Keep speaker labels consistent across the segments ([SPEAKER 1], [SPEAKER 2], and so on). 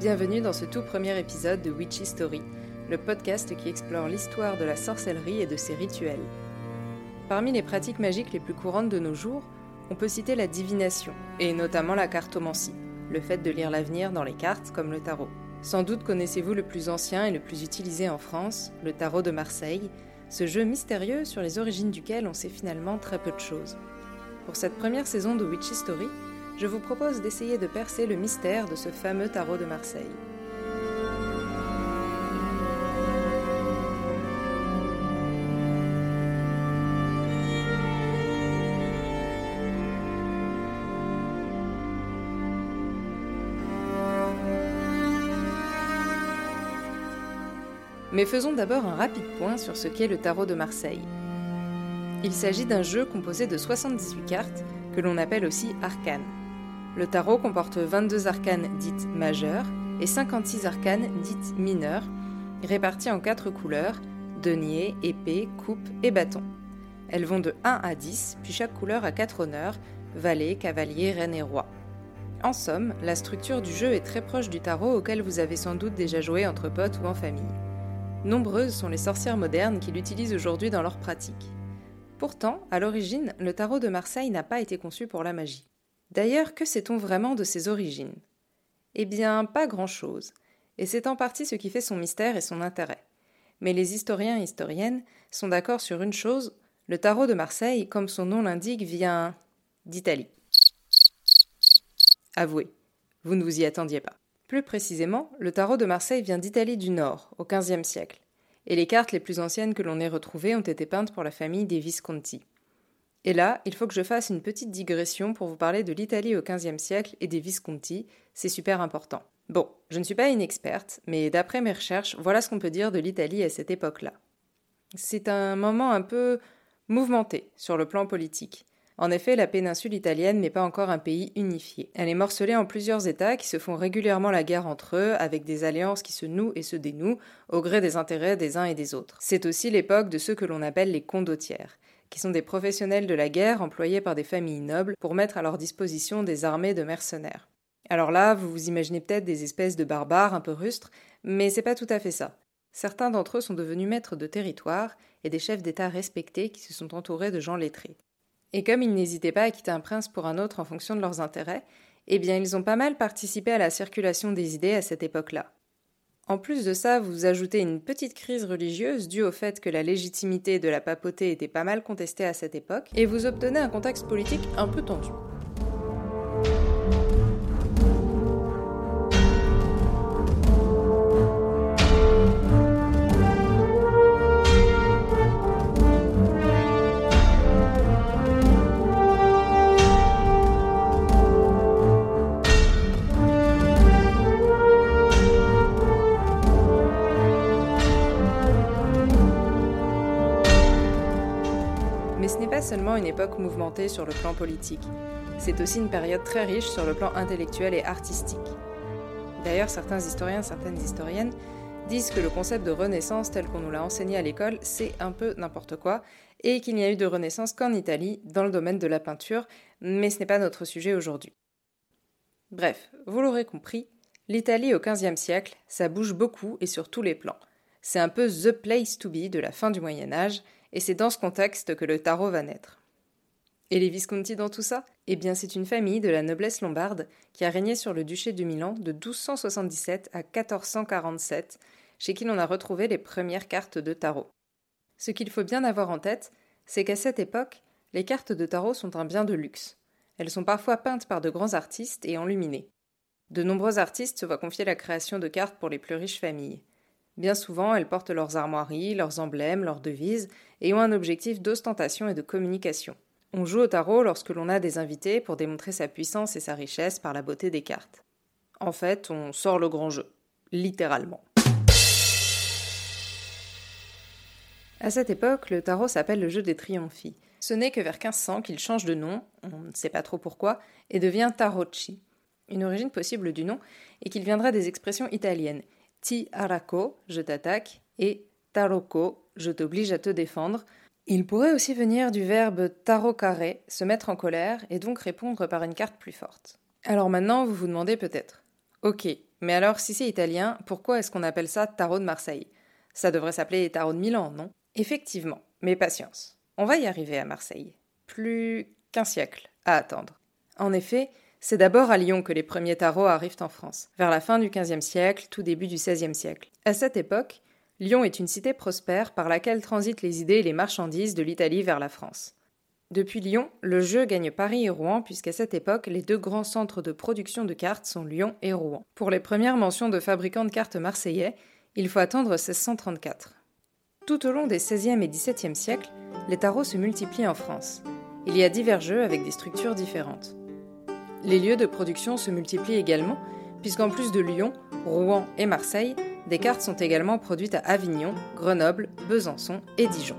[SPEAKER 1] Bienvenue dans ce tout premier épisode de Witchy Story, le podcast qui explore l'histoire de la sorcellerie et de ses rituels. Parmi les pratiques magiques les plus courantes de nos jours, on peut citer la divination, et notamment la cartomancie, le fait de lire l'avenir dans les cartes comme le tarot. Sans doute connaissez-vous le plus ancien et le plus utilisé en France, le tarot de Marseille, ce jeu mystérieux sur les origines duquel on sait finalement très peu de choses. Pour cette première saison de Witchy Story, je vous propose d'essayer de percer le mystère de ce fameux tarot de Marseille. Mais faisons d'abord un rapide point sur ce qu'est le tarot de Marseille. Il s'agit d'un jeu composé de 78 cartes que l'on appelle aussi arcanes. Le tarot comporte 22 arcanes dites majeures et 56 arcanes dites mineures, réparties en 4 couleurs denier, épée, coupe et bâton. Elles vont de 1 à 10, puis chaque couleur a 4 honneurs valet, cavalier, reine et roi. En somme, la structure du jeu est très proche du tarot auquel vous avez sans doute déjà joué entre potes ou en famille. Nombreuses sont les sorcières modernes qui l'utilisent aujourd'hui dans leur pratique. Pourtant, à l'origine, le tarot de Marseille n'a pas été conçu pour la magie. D'ailleurs, que sait-on vraiment de ses origines? Eh bien, pas grand-chose, et c'est en partie ce qui fait son mystère et son intérêt. Mais les historiens et historiennes sont d'accord sur une chose, le tarot de Marseille, comme son nom l'indique, vient d'Italie. Avouez, vous ne vous y attendiez pas. Plus précisément, le tarot de Marseille vient d'Italie du Nord, au XVe siècle, et les cartes les plus anciennes que l'on ait retrouvées ont été peintes pour la famille des Visconti. Et là, il faut que je fasse une petite digression pour vous parler de l'Italie au XVe siècle et des Visconti, c'est super important. Bon, je ne suis pas une experte, mais d'après mes recherches, voilà ce qu'on peut dire de l'Italie à cette époque-là. C'est un moment un peu mouvementé sur le plan politique. En effet, la péninsule italienne n'est pas encore un pays unifié. Elle est morcelée en plusieurs États qui se font régulièrement la guerre entre eux, avec des alliances qui se nouent et se dénouent, au gré des intérêts des uns et des autres. C'est aussi l'époque de ceux que l'on appelle les condottières qui sont des professionnels de la guerre employés par des familles nobles pour mettre à leur disposition des armées de mercenaires. Alors là, vous vous imaginez peut-être des espèces de barbares un peu rustres, mais c'est pas tout à fait ça. Certains d'entre eux sont devenus maîtres de territoire et des chefs d'État respectés qui se sont entourés de gens lettrés. Et comme ils n'hésitaient pas à quitter un prince pour un autre en fonction de leurs intérêts, eh bien ils ont pas mal participé à la circulation des idées à cette époque-là. En plus de ça, vous ajoutez une petite crise religieuse due au fait que la légitimité de la papauté était pas mal contestée à cette époque, et vous obtenez un contexte politique un peu tendu. Une époque mouvementée sur le plan politique, c'est aussi une période très riche sur le plan intellectuel et artistique. D'ailleurs, certains historiens, certaines historiennes disent que le concept de renaissance tel qu'on nous l'a enseigné à l'école, c'est un peu n'importe quoi, et qu'il n'y a eu de renaissance qu'en Italie, dans le domaine de la peinture, mais ce n'est pas notre sujet aujourd'hui. Bref, vous l'aurez compris, l'Italie au XVe siècle, ça bouge beaucoup et sur tous les plans. C'est un peu the place to be de la fin du Moyen Âge, et c'est dans ce contexte que le tarot va naître. Et les Visconti dans tout ça? Eh bien, c'est une famille de la noblesse lombarde qui a régné sur le duché de Milan de 1277 à 1447, chez qui l'on a retrouvé les premières cartes de tarot. Ce qu'il faut bien avoir en tête, c'est qu'à cette époque, les cartes de tarot sont un bien de luxe. Elles sont parfois peintes par de grands artistes et enluminées. De nombreux artistes se voient confier la création de cartes pour les plus riches familles. Bien souvent, elles portent leurs armoiries, leurs emblèmes, leurs devises, et ont un objectif d'ostentation et de communication. On joue au tarot lorsque l'on a des invités pour démontrer sa puissance et sa richesse par la beauté des cartes. En fait, on sort le grand jeu, littéralement. À cette époque, le tarot s'appelle le jeu des triomphi. Ce n'est que vers 1500 qu'il change de nom, on ne sait pas trop pourquoi, et devient tarocchi. Une origine possible du nom est qu'il viendra des expressions italiennes ti araco, je t'attaque, et taroko, je t'oblige à te défendre. Il pourrait aussi venir du verbe tarocare, se mettre en colère, et donc répondre par une carte plus forte. Alors maintenant, vous vous demandez peut-être Ok, Mais alors, si c'est italien, pourquoi est-ce qu'on appelle ça tarot de Marseille? Ça devrait s'appeler tarot de Milan, non? Effectivement, mais patience. On va y arriver à Marseille. Plus qu'un siècle à attendre. En effet, c'est d'abord à Lyon que les premiers tarots arrivent en France, vers la fin du XVe siècle, tout début du XVIe siècle. À cette époque, Lyon est une cité prospère par laquelle transitent les idées et les marchandises de l'Italie vers la France. Depuis Lyon, le jeu gagne Paris et Rouen puisqu'à cette époque, les deux grands centres de production de cartes sont Lyon et Rouen. Pour les premières mentions de fabricants de cartes marseillais, il faut attendre 1634. Tout au long des XVIe et XVIIe siècles, les tarots se multiplient en France. Il y a divers jeux avec des structures différentes. Les lieux de production se multiplient également, puisqu'en plus de Lyon, Rouen et Marseille, des cartes sont également produites à Avignon, Grenoble, Besançon et Dijon.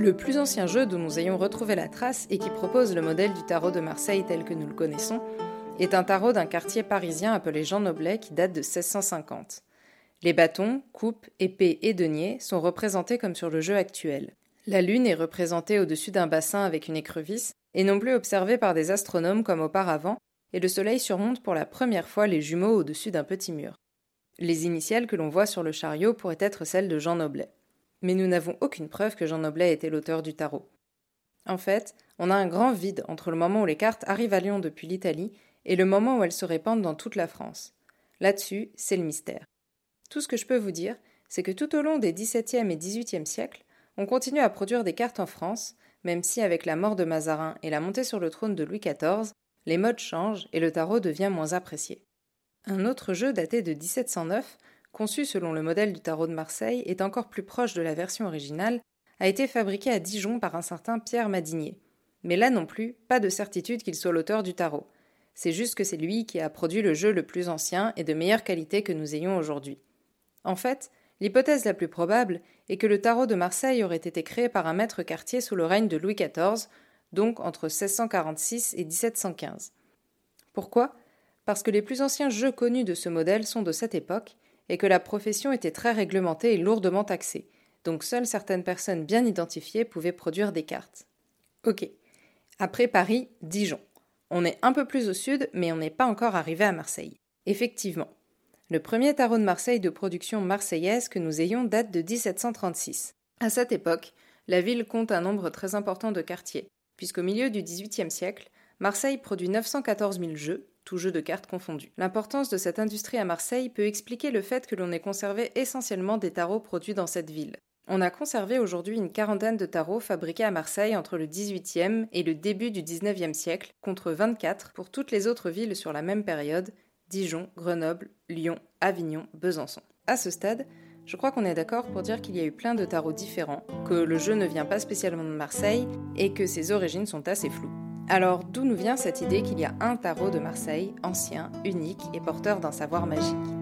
[SPEAKER 1] Le plus ancien jeu dont nous ayons retrouvé la trace et qui propose le modèle du tarot de Marseille tel que nous le connaissons est un tarot d'un quartier parisien appelé Jean Noblet qui date de 1650. Les bâtons, coupes, épées et deniers sont représentés comme sur le jeu actuel. La lune est représentée au-dessus d'un bassin avec une écrevisse et non plus observée par des astronomes comme auparavant, et le soleil surmonte pour la première fois les jumeaux au-dessus d'un petit mur. Les initiales que l'on voit sur le chariot pourraient être celles de Jean Noblet mais nous n'avons aucune preuve que Jean Noblet était l'auteur du tarot. En fait, on a un grand vide entre le moment où les cartes arrivent à Lyon depuis l'Italie et le moment où elles se répandent dans toute la France. Là-dessus, c'est le mystère. Tout ce que je peux vous dire, c'est que tout au long des XVIIe et XVIIIe siècles, on continue à produire des cartes en France, même si avec la mort de Mazarin et la montée sur le trône de Louis XIV, les modes changent et le tarot devient moins apprécié. Un autre jeu daté de 1709 conçu selon le modèle du tarot de Marseille, est encore plus proche de la version originale, a été fabriqué à Dijon par un certain Pierre Madinier. Mais là non plus, pas de certitude qu'il soit l'auteur du tarot. C'est juste que c'est lui qui a produit le jeu le plus ancien et de meilleure qualité que nous ayons aujourd'hui. En fait, l'hypothèse la plus probable est que le tarot de Marseille aurait été créé par un maître quartier sous le règne de Louis XIV, donc entre 1646 et 1715. Pourquoi? Parce que les plus anciens jeux connus de ce modèle sont de cette époque, et que la profession était très réglementée et lourdement taxée, donc seules certaines personnes bien identifiées pouvaient produire des cartes. Ok. Après Paris, Dijon. On est un peu plus au sud, mais on n'est pas encore arrivé à Marseille. Effectivement. Le premier tarot de Marseille de production marseillaise que nous ayons date de 1736. À cette époque, la ville compte un nombre très important de quartiers, puisqu'au milieu du XVIIIe siècle, Marseille produit 914 000 jeux, tout jeu de cartes confondu. L'importance de cette industrie à Marseille peut expliquer le fait que l'on ait conservé essentiellement des tarots produits dans cette ville. On a conservé aujourd'hui une quarantaine de tarots fabriqués à Marseille entre le XVIIIe et le début du XIXe siècle, contre 24 pour toutes les autres villes sur la même période Dijon, Grenoble, Lyon, Avignon, Besançon. À ce stade, je crois qu'on est d'accord pour dire qu'il y a eu plein de tarots différents, que le jeu ne vient pas spécialement de Marseille et que ses origines sont assez floues. Alors d'où nous vient cette idée qu'il y a un tarot de Marseille, ancien, unique et porteur d'un savoir magique?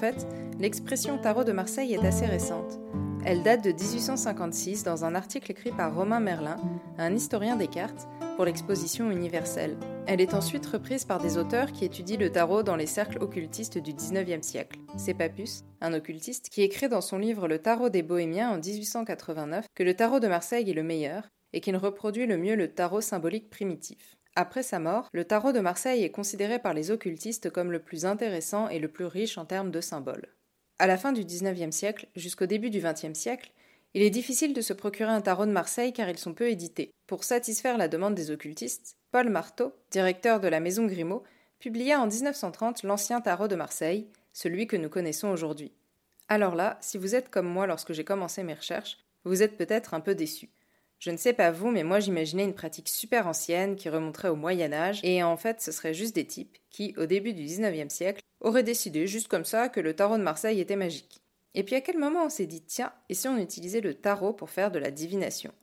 [SPEAKER 1] Fait, l'expression tarot de Marseille est assez récente. Elle date de 1856 dans un article écrit par Romain Merlin, un historien des cartes, pour l'exposition universelle. Elle est ensuite reprise par des auteurs qui étudient le tarot dans les cercles occultistes du XIXe siècle. C'est Papus, un occultiste, qui écrit dans son livre Le tarot des Bohémiens en 1889 que le tarot de Marseille est le meilleur et qu'il reproduit le mieux le tarot symbolique primitif. Après sa mort, le tarot de Marseille est considéré par les occultistes comme le plus intéressant et le plus riche en termes de symboles. À la fin du XIXe siècle jusqu'au début du XXe siècle, il est difficile de se procurer un tarot de Marseille car ils sont peu édités. Pour satisfaire la demande des occultistes, Paul Marteau, directeur de la maison Grimaud, publia en 1930 l'ancien tarot de Marseille, celui que nous connaissons aujourd'hui. Alors là, si vous êtes comme moi lorsque j'ai commencé mes recherches, vous êtes peut-être un peu déçu. Je ne sais pas vous, mais moi j'imaginais une pratique super ancienne qui remonterait au Moyen Âge, et en fait ce serait juste des types qui, au début du 19e siècle, auraient décidé juste comme ça que le tarot de Marseille était magique. Et puis à quel moment on s'est dit tiens, et si on utilisait le tarot pour faire de la divination?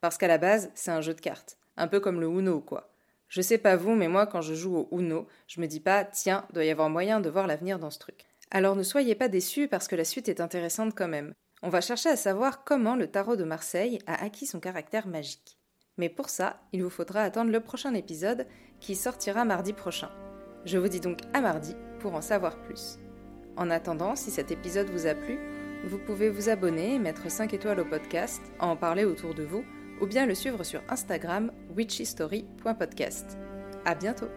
[SPEAKER 1] Parce qu'à la base, c'est un jeu de cartes, un peu comme le Uno quoi. Je sais pas vous, mais moi quand je joue au Uno, je me dis pas tiens, doit y avoir moyen de voir l'avenir dans ce truc. Alors ne soyez pas déçus parce que la suite est intéressante quand même. On va chercher à savoir comment le tarot de Marseille a acquis son caractère magique. Mais pour ça, il vous faudra attendre le prochain épisode qui sortira mardi prochain. Je vous dis donc à mardi pour en savoir plus. En attendant, si cet épisode vous a plu, vous pouvez vous abonner, mettre 5 étoiles au podcast, en parler autour de vous, ou bien le suivre sur Instagram witchystory.podcast. À bientôt!